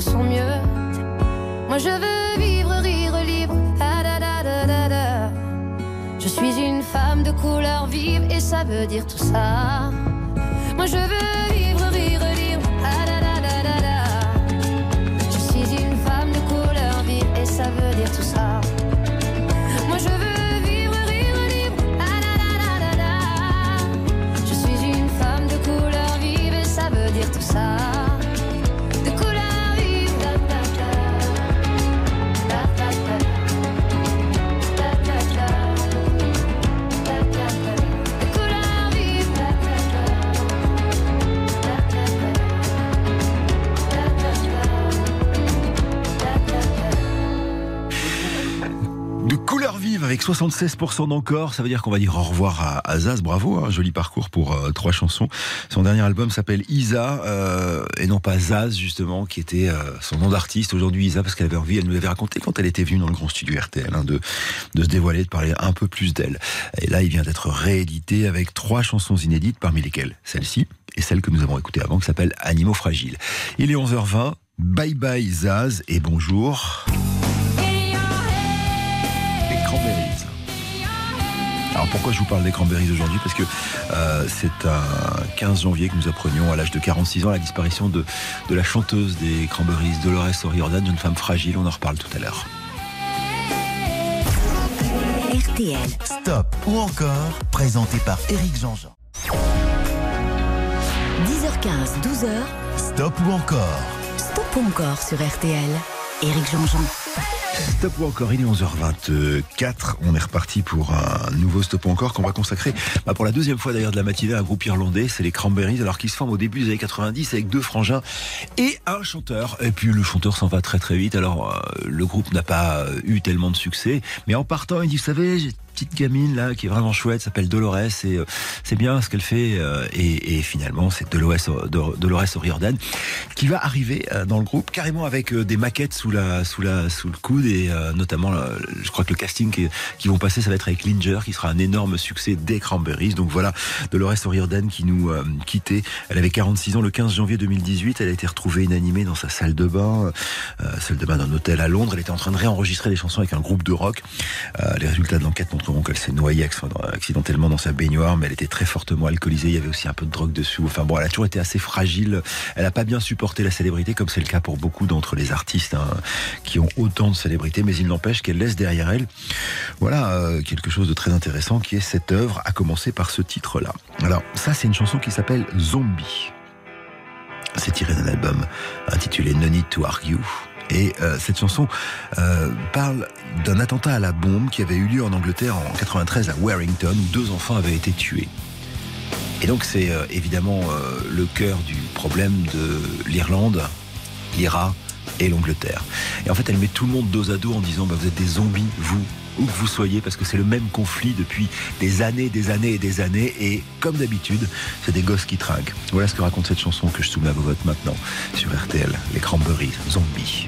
Son mieux. Moi je veux vivre, rire libre. Je suis une femme de couleur vive et ça veut dire tout ça. 76% d'encore, ça veut dire qu'on va dire au revoir à, à Zaz, bravo, un joli parcours pour euh, trois chansons. Son dernier album s'appelle Isa, euh, et non pas Zaz justement, qui était euh, son nom d'artiste. Aujourd'hui Isa, parce qu'elle avait envie, elle nous avait raconté quand elle était venue dans le grand studio RTL, hein, de, de se dévoiler, de parler un peu plus d'elle. Et là, il vient d'être réédité avec trois chansons inédites, parmi lesquelles celle-ci, et celle que nous avons écoutée avant, qui s'appelle Animaux fragiles. Il est 11h20, bye bye Zaz, et bonjour. Alors pourquoi je vous parle des Cranberries aujourd'hui Parce que euh, c'est un 15 janvier que nous apprenions à l'âge de 46 ans la disparition de, de la chanteuse des Cranberries, Dolores O'Riordan, une femme fragile, on en reparle tout à l'heure. RTL. Stop ou encore, présenté par Éric Jean-Jean. 10h15, 12h. Stop ou encore Stop ou encore sur RTL. Éric Jean-Jean. Stop ou encore, il est 11h24. On est reparti pour un nouveau Stop ou encore qu'on va consacrer bah, pour la deuxième fois d'ailleurs de la matinée à un groupe irlandais. C'est les Cranberries, alors qu'ils se forment au début des années 90 avec deux frangins et un chanteur. Et puis le chanteur s'en va très très vite. Alors euh, le groupe n'a pas eu tellement de succès. Mais en partant, il dit, vous savez, petite gamine là qui est vraiment chouette, s'appelle Dolores et euh, c'est bien ce qu'elle fait. euh, et, finalement, c'est Dolores, Dolores O'Riordan qui va arriver euh, dans le groupe carrément avec des maquettes sous la sous la sous le coude et notamment je crois que le casting qui, vont passer ça va être avec Linger qui sera un énorme succès des Cranberries. Donc voilà Dolores O'Riordan qui nous quittait. Elle avait 46 ans le 15 janvier 2018 elle a été retrouvée inanimée dans sa salle de bain salle de bain d'un hôtel à Londres. Elle était en train de réenregistrer des chansons avec un groupe de rock. Les résultats de l'enquête montrent donc elle s'est noyée accidentellement dans sa baignoire, mais elle était très fortement alcoolisée. Il y avait aussi un peu de drogue dessous. Enfin bon, elle a toujours été assez fragile. Elle n'a pas bien supporté la célébrité, comme c'est le cas pour beaucoup d'entre les artistes hein, qui ont autant de célébrité, mais il n'empêche qu'elle laisse derrière elle, voilà, euh, quelque chose de très intéressant qui est cette œuvre, à commencer par ce titre-là. Alors ça, c'est une chanson qui s'appelle Zombie. C'est tiré d'un album intitulé No Need to Argue. Et euh, cette chanson euh, parle d'un attentat à la bombe qui avait eu lieu en Angleterre en 93 à Warrington où deux enfants avaient été tués. Et donc c'est euh, évidemment le cœur du problème de l'Irlande, l'IRA et l'Angleterre. Et en fait elle met tout le monde dos à dos en disant bah, vous êtes des zombies, vous, où que vous soyez, parce que c'est le même conflit depuis des années, des années et des années. Et comme d'habitude, c'est des gosses qui trinquent. Voilà ce que raconte cette chanson que je soumets à vos votes maintenant sur RTL, les Cranberries, zombies.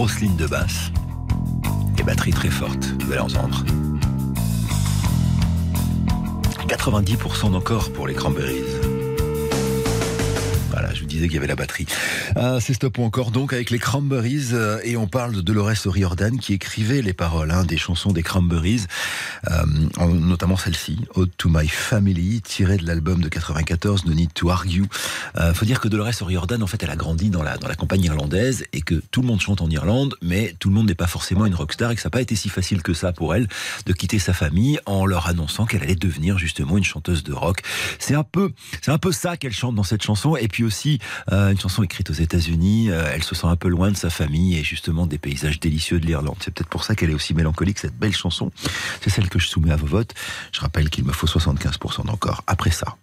Grosse ligne de basse et batterie très forte, vous allez entendre. 90% d'encore pour les Cranberries. Voilà, je vous disais qu'il y avait la batterie. Ah, c'est stop encore donc avec les Cranberries euh, et on parle de Dolores O'Riordan qui écrivait les paroles hein, des chansons des Cranberries, euh, notamment celle-ci, Ode to My Family, tirée de l'album de 94, No Need to Argue. Euh, faut dire que Dolores O'Riordan, en fait, elle a grandi dans la, dans la campagne irlandaise et que tout le monde chante en Irlande, mais tout le monde n'est pas forcément une rockstar et que ça n'a pas été si facile que ça pour elle de quitter sa famille en leur annonçant qu'elle allait devenir justement une chanteuse de rock. C'est un peu, c'est un peu ça qu'elle chante dans cette chanson et puis aussi euh, une chanson écrite aux États-Unis. Euh, elle se sent un peu loin de sa famille et justement des paysages délicieux de l'Irlande. C'est peut-être pour ça qu'elle est aussi mélancolique cette belle chanson. C'est celle que je soumets à vos votes. Je rappelle qu'il me faut 75% d'encore après ça.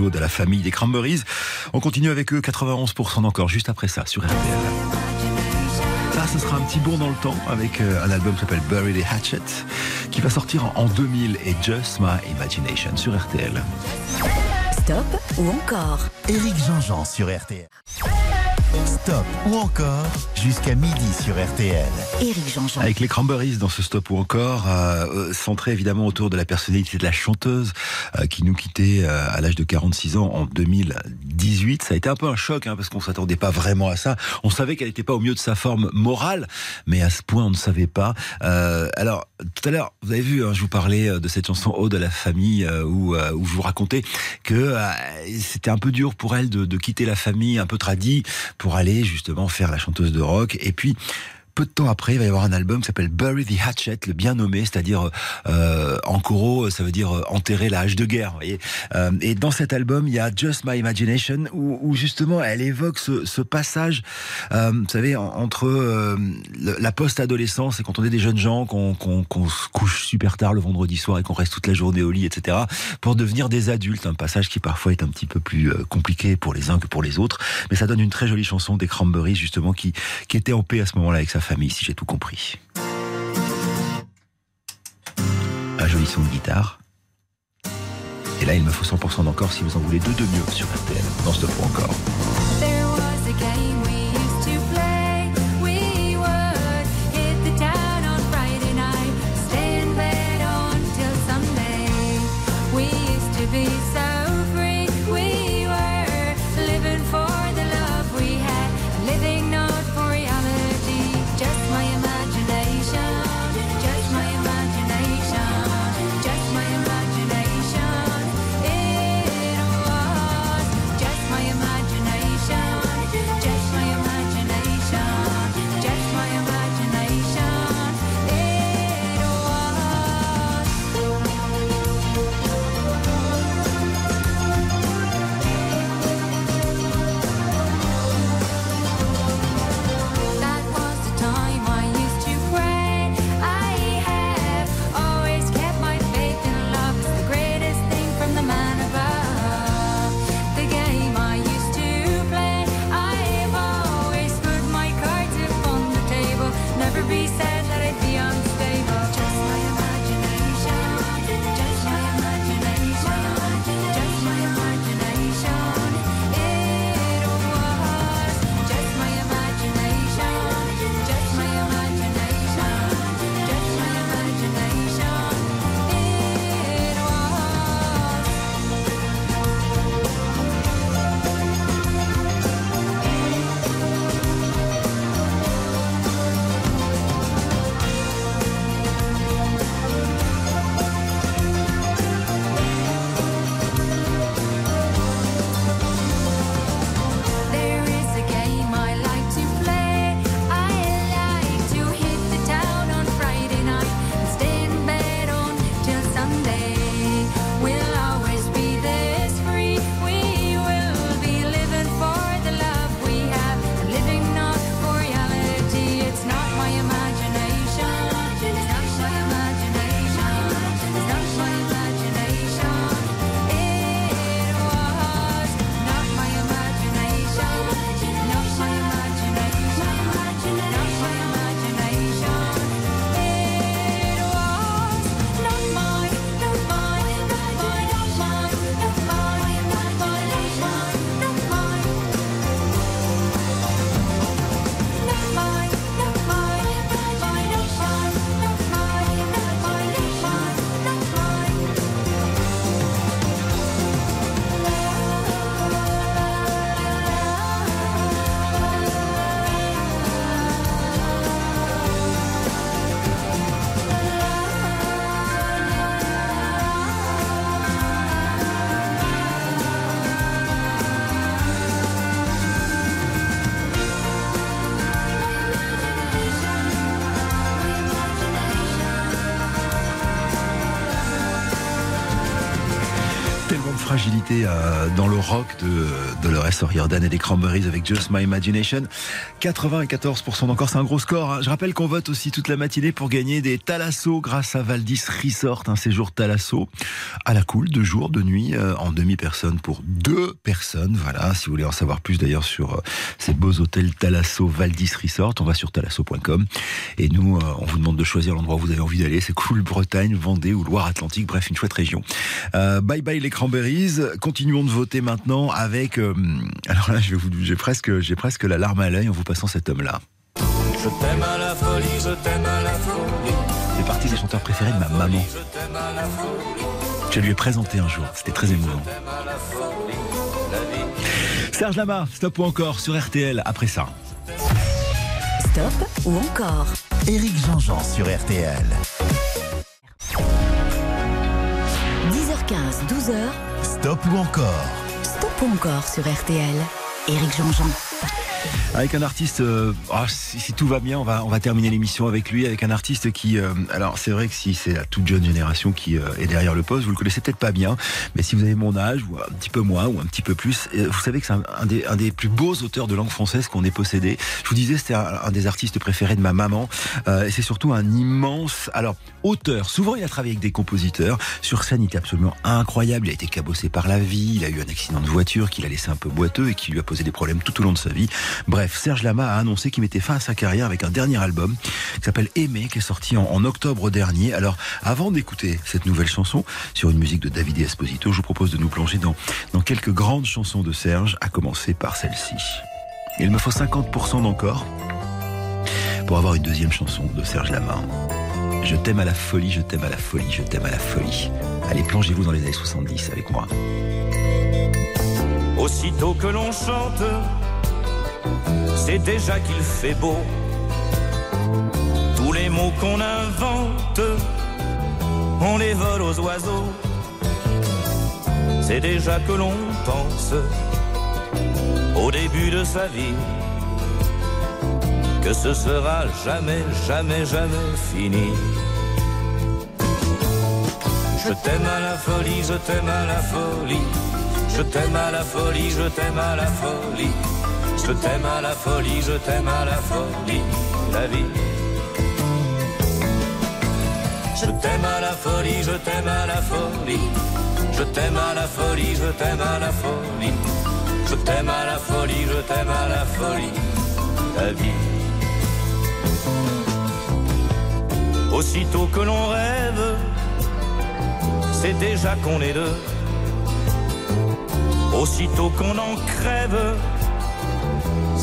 de la famille des Cranberries. On continue avec eux 91% encore juste après ça sur RTL. Là, ce sera un petit bond dans le temps avec euh, un album qui s'appelle Bury the Hatchet qui va sortir en 2000 et Just My Imagination sur RTL. Stop ou encore? Éric Jean-Jean sur RTL. Stop ou encore jusqu'à midi sur RTL. Éric Jean-Jean. Avec les Cranberries dans ce stop ou encore, euh, euh, centré évidemment autour de la personnalité de la chanteuse euh, qui nous quittait euh, à l'âge de 46 ans en 2018. Ça a été un peu un choc hein, parce qu'on s'attendait pas vraiment à ça. On savait qu'elle n'était pas au mieux de sa forme morale, mais à ce point on ne savait pas. Euh, alors tout à l'heure, vous avez vu, hein, je vous parlais de cette chanson Ode à la famille euh, où, euh, où je vous racontais que euh, c'était un peu dur pour elle de, de quitter la famille un peu tradie pour aller justement faire la chanteuse de rock. Et puis peu de temps après, il va y avoir un album qui s'appelle Bury the Hatchet, le bien nommé, c'est-à-dire euh, en coro, ça veut dire euh, enterrer la hache de guerre. Vous voyez Euh, et dans cet album, il y a Just My Imagination, où, justement elle évoque ce, passage, vous savez, en- entre la post-adolescence et quand on est des jeunes gens, qu'on se couche super tard le vendredi soir et qu'on reste toute la journée au lit, etc., pour devenir des adultes. Un passage qui parfois est un petit peu plus compliqué pour les uns que pour les autres, mais ça donne une très jolie chanson des Cranberries justement qui qui était en paix à ce moment-là avec sa famille, si j'ai tout compris. Un joli son de guitare. Et là, il me faut 100% d'encore si vous en voulez deux de mieux sur RTL. Dans ce pour encore. Euh, dans le rock de Dolores O'Riordan et des Cranberries avec Just My Imagination. 94% d'encore, c'est un gros score. hein. Je rappelle qu'on vote aussi toute la matinée pour gagner des Thalasso grâce à Valdis Resort, un séjour Thalasso à la cool, deux jours, de nuit, euh, en demi-personne pour deux personnes. Voilà, si vous voulez en savoir plus d'ailleurs sur euh, ces beaux hôtels Thalasso Valdis Resort, on va sur thalasso.com et nous, on vous demande de choisir l'endroit où vous avez envie d'aller. C'est cool, Bretagne, Vendée ou Loire-Atlantique, bref, une chouette région. Bye bye les Cranberries. Continuons de voter maintenant avec. euh, alors là, j'ai presque, j'ai presque la larme à l'œil en vous passant cet homme-là. Je t'aime à la folie, je t'aime à la folie. C'est partie des chanteurs préférés de ma maman. Je lui ai présenté un jour. C'était très émouvant. Serge Lama, stop ou encore sur RTL après ça. Stop ou encore Éric Jean-Jean sur RTL. 10h15, 12h, Stop ou encore Stop ou encore sur RTL. Éric Jean-Jean. Avec un artiste, euh, ah, si, tout va bien, on va, terminer l'émission avec lui, avec un artiste qui, euh, alors c'est vrai que si c'est la toute jeune génération qui euh, est derrière le poste, vous le connaissez peut-être pas bien, mais si vous avez mon âge, ou un petit peu moins, ou un petit peu plus, vous savez que c'est un, des, plus beaux auteurs de langue française qu'on ait possédé. Je vous disais, c'était un, des artistes préférés de ma maman, et c'est surtout un immense, alors auteur. Souvent, il a travaillé avec des compositeurs. Sur scène, il était absolument incroyable. Il a été cabossé par la vie. Il a eu un accident de voiture qui l'a laissé un peu boiteux et qui lui a posé des problèmes tout au long de Bref, Serge Lama a annoncé qu'il mettait fin à sa carrière avec un dernier album qui s'appelle Aimer, qui est sorti en, octobre dernier. Alors, avant d'écouter cette nouvelle chanson sur une musique de David Esposito, je vous propose de nous plonger dans, dans quelques grandes chansons de Serge, à commencer par celle-ci. Il me faut 50% d'encore pour avoir une deuxième chanson de Serge Lama. Je t'aime à la folie, je t'aime à la folie, je t'aime à la folie. Allez, plongez-vous dans les années 70 avec moi. Aussitôt que l'on chante, c'est déjà qu'il fait beau. Tous les mots qu'on invente, on les vole aux oiseaux. C'est déjà que l'on pense au début de sa vie que ce sera jamais, jamais, jamais fini. Je t'aime à la folie, je t'aime à la folie. Je t'aime à la folie, je t'aime à la folie. Je t'aime à la folie, je t'aime à la folie. La vie. Je t'aime à la folie, je t'aime à la folie. Je t'aime à la folie, je t'aime à la folie. Je t'aime à la folie, je t'aime à la folie. La vie. Aussitôt que l'on rêve, c'est déjà qu'on est deux. Aussitôt qu'on en crève,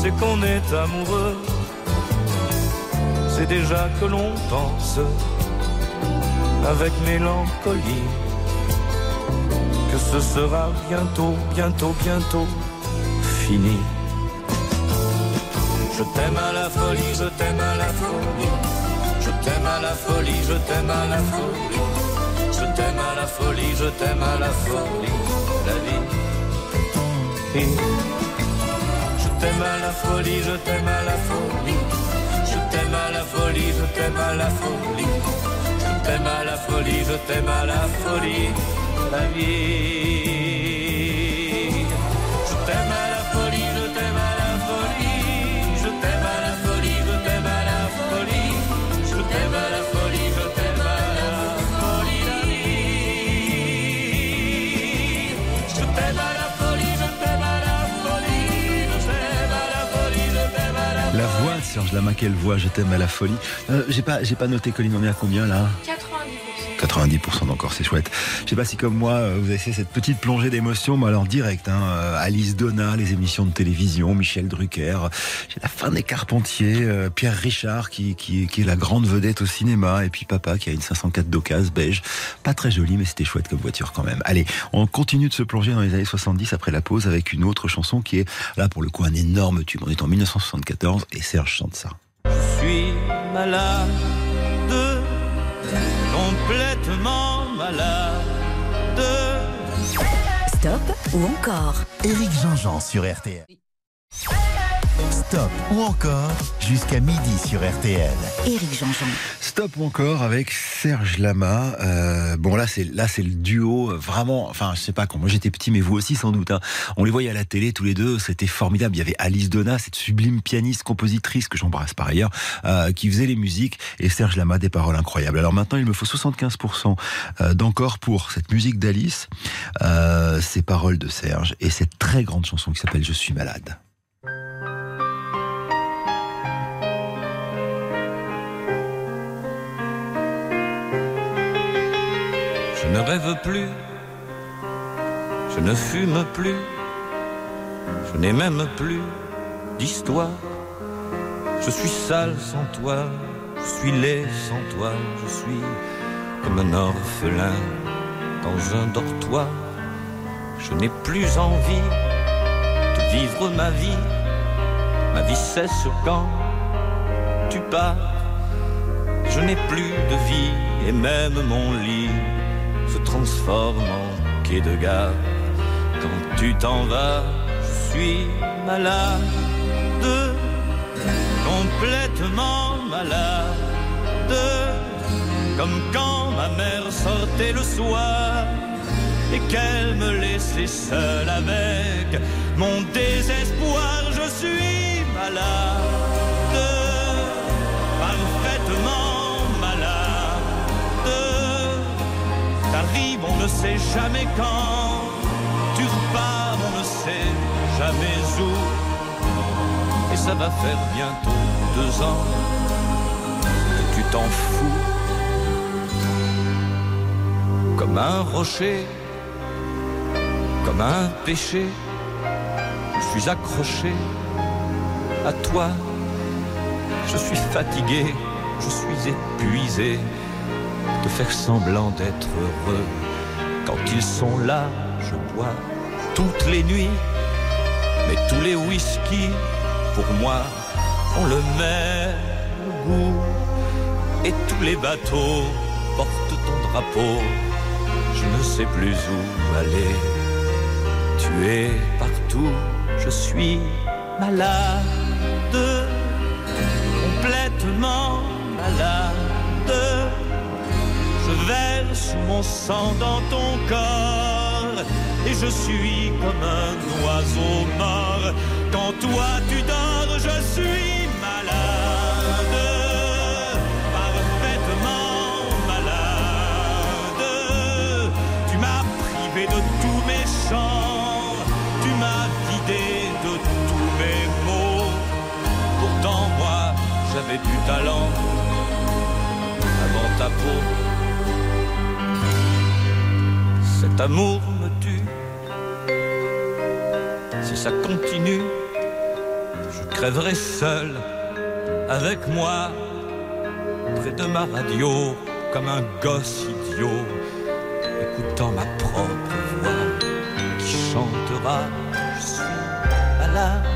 c'est qu'on est amoureux. C'est déjà que l'on pense avec mélancolie que ce sera bientôt, bientôt, bientôt fini. Je t'aime à la folie, je t'aime à la folie. Je t'aime à la folie, je t'aime à la folie. Je t'aime à la folie, je t'aime à la folie. La vie. Je t'aime à la folie, je t'aime à la folie. Je t'aime à la folie, je t'aime à la folie. Je t'aime à la folie, je t'aime à la folie. La vie. Serge Lama, quelle voix, je t'aime à la folie. Euh, j'ai pas, j'ai pas noté Colline, on est à combien là? 90% d'encore, c'est chouette. Je sais pas si comme moi, euh, vous avez fait cette petite plongée d'émotion, mais alors direct, hein, euh, Alice Donna, les émissions de télévision, Michel Drucker, j'ai la fin des Carpentiers, euh, Pierre Richard qui, qui, qui est la grande vedette au cinéma, et puis papa qui a une 504 d'occasion beige, pas très jolie, mais c'était chouette comme voiture quand même. Allez, on continue de se plonger dans les années 70 après la pause avec une autre chanson qui est là pour le coup un énorme tube. On est en 1974 et Serge chante ça. Je suis malade, complètement malade. Stop ou encore Éric Jean-Jean sur RTL. Stop ou encore jusqu'à midi sur RTL. Éric Jean-Jean. Stop ou encore avec Serge Lama. Euh, bon là c'est là c'est le duo euh, vraiment. Enfin je sais pas quand moi j'étais petit mais vous aussi sans doute. hein. On les voyait à la télé tous les deux. C'était formidable. Il y avait Alice Donna, cette sublime pianiste compositrice que j'embrasse par ailleurs, euh, qui faisait les musiques et Serge Lama des paroles incroyables. Alors maintenant il me faut 75% euh, d'encore pour cette musique d'Alice, euh, ces paroles de Serge et cette très grande chanson qui s'appelle Je suis malade. Ne rêve plus, Je ne fume plus, je n'ai même plus d'histoire. Je suis sale sans toi, je suis laid sans toi, je suis comme un orphelin dans un dortoir. Je n'ai plus envie de vivre ma vie. Ma vie cesse quand tu pars. Je n'ai plus de vie et même mon lit transforme en quai de gare. Quand tu t'en vas, je suis malade, complètement malade, comme quand ma mère sortait le soir et qu'elle me laissait seule avec mon désespoir. Je suis malade, sait jamais quand. Tu repars, on ne sait jamais où. Et ça va faire bientôt deux ans que tu t'en fous. Comme un rocher, comme un péché, je suis accroché à toi. Je suis fatigué, je suis épuisé de faire semblant d'être heureux. Quand ils sont là, je bois toutes les nuits, mais tous les whisky, pour moi, ont le même goût. Et tous les bateaux portent ton drapeau, je ne sais plus où aller. Tu es partout, je suis malade, verse mon sang dans ton corps et je suis comme un oiseau mort. Quand toi tu dors, je suis malade, parfaitement malade. Tu m'as privé de tous mes chants, tu m'as vidé de tous mes mots. Pourtant moi, j'avais du talent avant ta peau. Cet amour me tue. Si ça continue, je crèverai seul avec moi près de ma radio comme un gosse idiot, écoutant ma propre voix qui chantera. Je suis malade,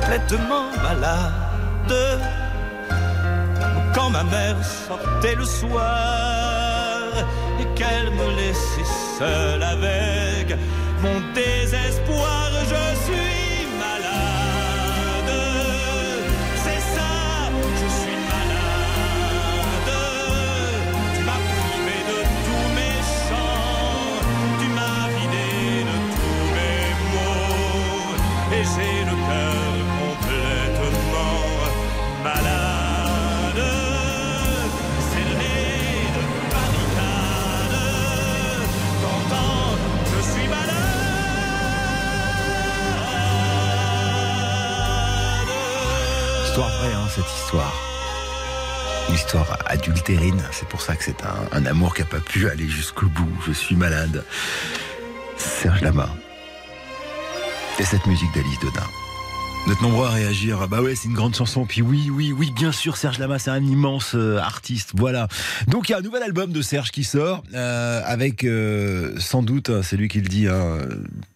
complètement malade quand ma mère sortait le soir qu'elle me laissait seule avec mon désespoir. Je suis C'est pour ça que c'est un, un amour qui n'a pas pu aller jusqu'au bout. Je suis malade. Serge Lama. Et cette musique d'Alice Dodin. Vous êtes nombreux à réagir. Ah Bah ouais, c'est une grande chanson. Puis oui, oui, oui, bien sûr, Serge Lama, c'est un immense euh, artiste. Voilà. Donc il y a un nouvel album de Serge qui sort euh, avec euh, sans doute, hein, c'est lui qui le dit, hein,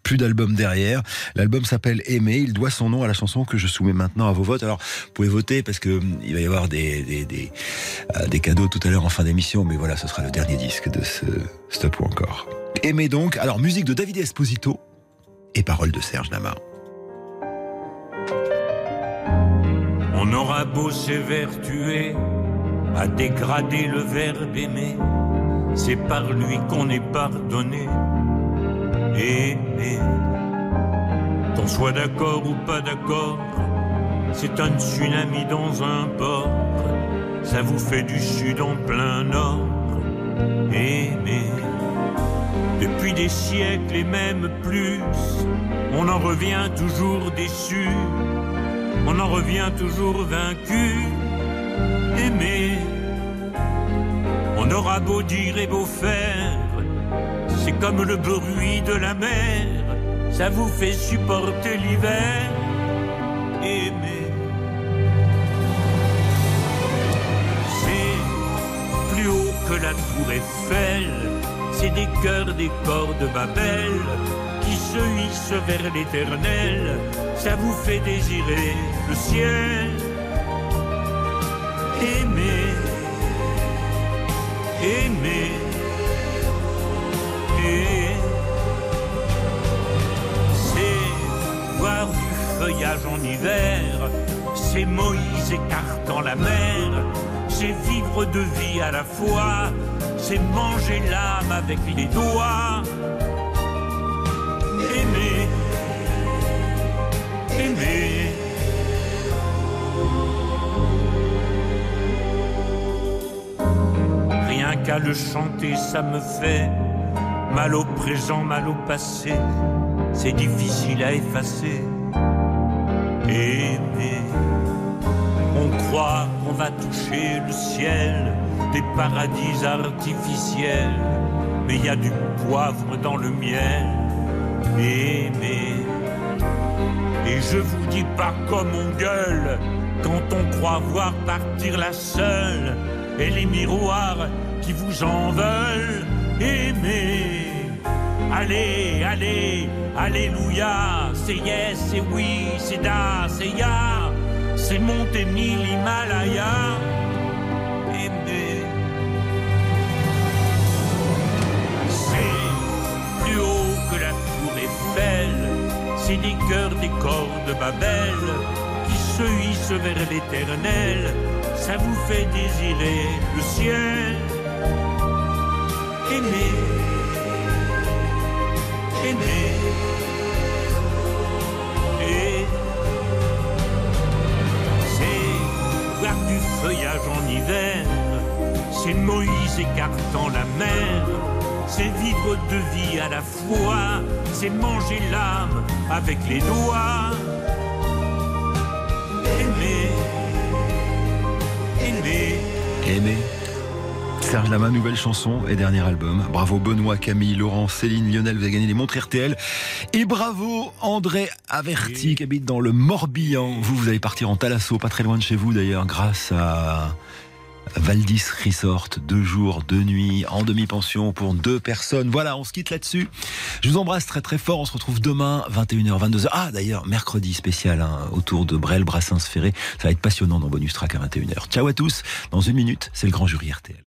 plus d'album derrière. L'album s'appelle Aimer. Il doit son nom à la chanson que je soumets maintenant à vos votes. Alors, vous pouvez voter parce que hum, il va y avoir des euh, des cadeaux tout à l'heure en fin d'émission. Mais voilà, ce sera le dernier disque de ce Stop ou encore. Aimer donc. Alors, musique de David Esposito et paroles de Serge Lama. On aura beau s'évertuer à dégrader le verbe aimer, c'est par lui qu'on est pardonné. Aimer, qu'on soit d'accord ou pas d'accord, c'est un tsunami dans un port, ça vous fait du sud en plein nord. Aimer, depuis des siècles et même plus, on en revient toujours déçu. On en revient toujours vaincu. Aimer, on aura beau dire et beau faire, c'est comme le bruit de la mer, ça vous fait supporter l'hiver. Aimer. C'est plus haut que la tour Eiffel, c'est des cœurs, des corps de Babel qui se hissent vers l'éternel, ça vous fait désirer le ciel. Aimer, aimer, c'est voir du feuillage en hiver, c'est Moïse écartant la mer, c'est vivre de vie à la fois, c'est manger l'âme avec les doigts. Aimer, aimer. Rien qu'à le chanter, ça me fait mal au présent, mal au passé. C'est difficile à effacer. Aimer. On croit qu'on va toucher le ciel, des paradis artificiels. Mais il y a du poivre dans le miel. Aimer. Et je vous dis pas comme on gueule quand on croit voir partir la seule et les miroirs qui vous en veulent. Aimer. Allez, allez, alléluia, c'est yes, c'est oui, c'est da, c'est ya, c'est monter mille Himalaya. Aimer. C'est plus haut que la tour Eiffel, c'est des cœurs, des corps de Babel qui se hissent vers l'éternel, ça vous fait désirer le ciel. Aimer, aimer, et c'est voir du feuillage en hiver, c'est Moïse écartant la mer, c'est vivre de vie à la fois, c'est manger l'âme avec les doigts. Aimer, aimer. Aimer. Serge Lama, nouvelle chanson et dernier album. Bravo Benoît, Camille, Laurent, Céline, Lionel, vous avez gagné les montres RTL. Et bravo André Averti qui habite dans le Morbihan. Vous, vous allez partir en Thalasso, pas très loin de chez vous d'ailleurs, grâce à Valdis Resort, deux jours, deux nuits, en demi-pension pour deux personnes. Voilà, on se quitte là-dessus. Je vous embrasse très très fort. On se retrouve demain, 21h, 22h. Ah, d'ailleurs, mercredi spécial hein, autour de Brel, Brassens, Ferré. Ça va être passionnant dans Bonus Track à 21h. Ciao à tous. Dans une minute, c'est le grand jury RTL.